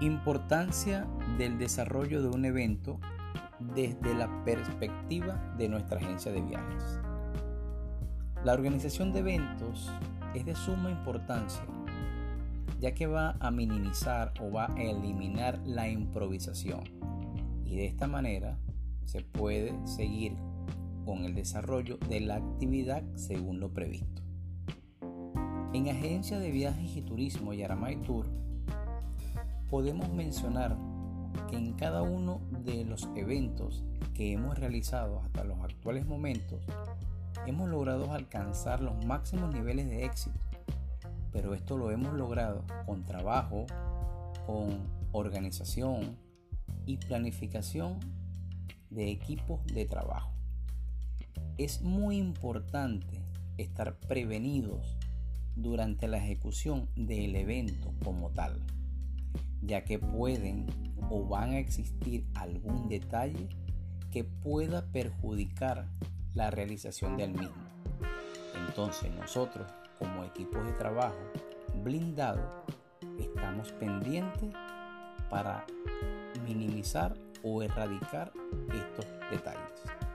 Importancia del desarrollo de un evento desde la perspectiva de nuestra agencia de viajes. La organización de eventos es de suma importancia ya que va a minimizar o va a eliminar la improvisación y de esta manera se puede seguir con el desarrollo de la actividad según lo previsto. En Agencia de Viajes y Turismo Yaramay Tour podemos mencionar que en cada uno de los eventos que hemos realizado hasta los actuales momentos hemos logrado alcanzar los máximos niveles de éxito, pero esto lo hemos logrado con trabajo, con organización y planificación de equipos de trabajo. Es muy importante estar prevenidos durante la ejecución del evento como tal, ya que pueden o van a existir algún detalle que pueda perjudicar la realización del mismo. Entonces nosotros como equipos de trabajo blindado estamos pendientes para minimizar o erradicar estos detalles.